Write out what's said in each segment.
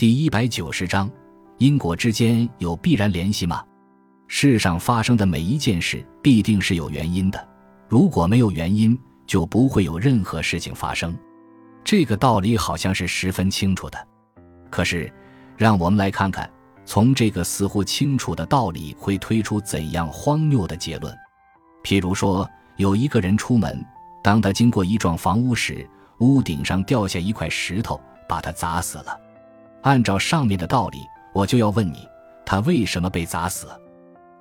第一百九十章，因果之间有必然联系吗？世上发生的每一件事必定是有原因的，如果没有原因，就不会有任何事情发生。这个道理好像是十分清楚的。可是，让我们来看看，从这个似乎清楚的道理会推出怎样荒谬的结论。譬如说，有一个人出门，当他经过一幢房屋时，屋顶上掉下一块石头，把他砸死了。按照上面的道理，我就要问你，他为什么被砸死？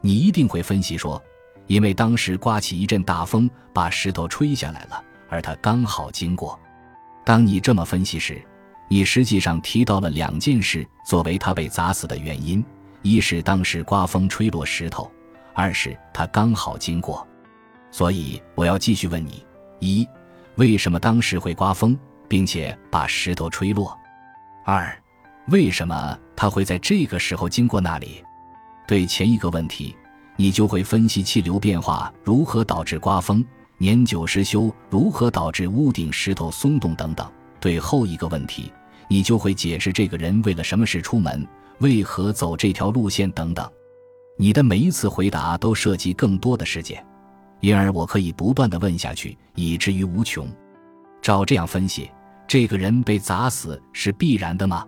你一定会分析说，因为当时刮起一阵大风，把石头吹下来了，而他刚好经过。当你这么分析时，你实际上提到了两件事作为他被砸死的原因：一是当时刮风吹落石头，二是他刚好经过。所以我要继续问你：一，为什么当时会刮风，并且把石头吹落？二，为什么他会在这个时候经过那里？对前一个问题，你就会分析气流变化如何导致刮风，年久失修如何导致屋顶石头松动等等；对后一个问题，你就会解释这个人为了什么事出门，为何走这条路线等等。你的每一次回答都涉及更多的事件。因而，我可以不断的问下去，以至于无穷。照这样分析，这个人被砸死是必然的吗？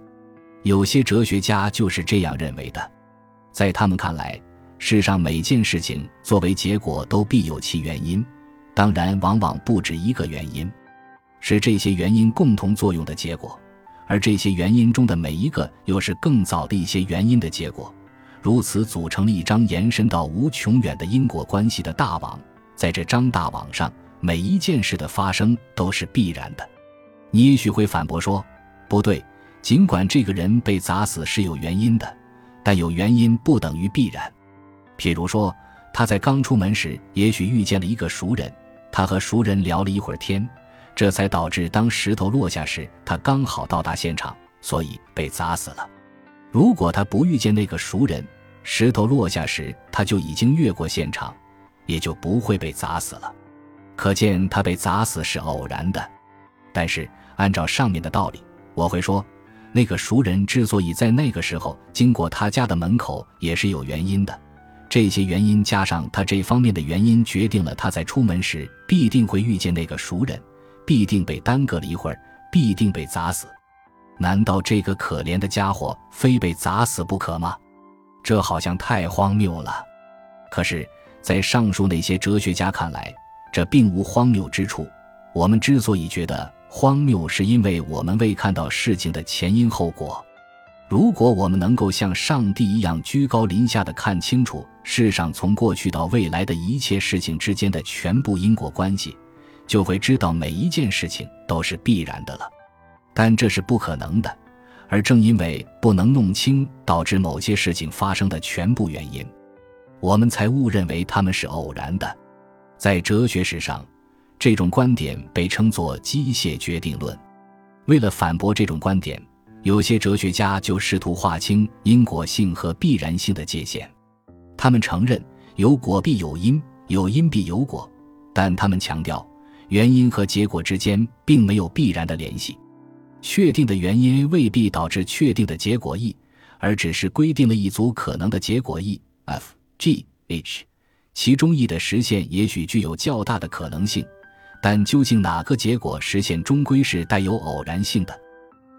有些哲学家就是这样认为的。在他们看来，世上每件事情作为结果都必有其原因，当然，往往不止一个原因，是这些原因共同作用的结果。而这些原因中的每一个，又是更早的一些原因的结果，如此组成了一张延伸到无穷远的因果关系的大网。在这张大网上，每一件事的发生都是必然的。你也许会反驳说：“不对，尽管这个人被砸死是有原因的，但有原因不等于必然。譬如说，他在刚出门时，也许遇见了一个熟人，他和熟人聊了一会儿天，这才导致当石头落下时，他刚好到达现场，所以被砸死了。如果他不遇见那个熟人，石头落下时他就已经越过现场。”也就不会被砸死了，可见他被砸死是偶然的。但是按照上面的道理，我会说，那个熟人之所以在那个时候经过他家的门口，也是有原因的。这些原因加上他这方面的原因，决定了他在出门时必定会遇见那个熟人，必定被耽搁了一会儿，必定被砸死。难道这个可怜的家伙非被砸死不可吗？这好像太荒谬了。可是。在上述那些哲学家看来，这并无荒谬之处。我们之所以觉得荒谬，是因为我们未看到事情的前因后果。如果我们能够像上帝一样居高临下的看清楚世上从过去到未来的一切事情之间的全部因果关系，就会知道每一件事情都是必然的了。但这是不可能的，而正因为不能弄清导致某些事情发生的全部原因。我们才误认为他们是偶然的，在哲学史上，这种观点被称作机械决定论。为了反驳这种观点，有些哲学家就试图划清因果性和必然性的界限。他们承认有果必有因，有因必有果，但他们强调原因和结果之间并没有必然的联系。确定的原因未必导致确定的结果 E，而只是规定了一组可能的结果 E F。G H，其中 E 的实现也许具有较大的可能性，但究竟哪个结果实现，终归是带有偶然性的。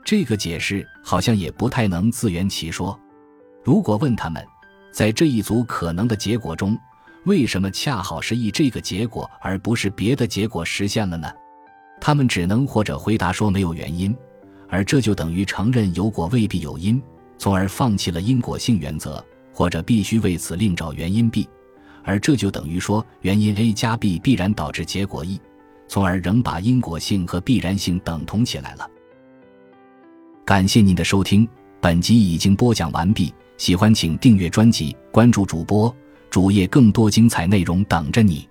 这个解释好像也不太能自圆其说。如果问他们，在这一组可能的结果中，为什么恰好是 E 这个结果，而不是别的结果实现了呢？他们只能或者回答说没有原因，而这就等于承认有果未必有因，从而放弃了因果性原则。或者必须为此另找原因 B，而这就等于说原因 A 加 B 必然导致结果 E，从而仍把因果性和必然性等同起来了。感谢您的收听，本集已经播讲完毕。喜欢请订阅专辑，关注主播主页，更多精彩内容等着你。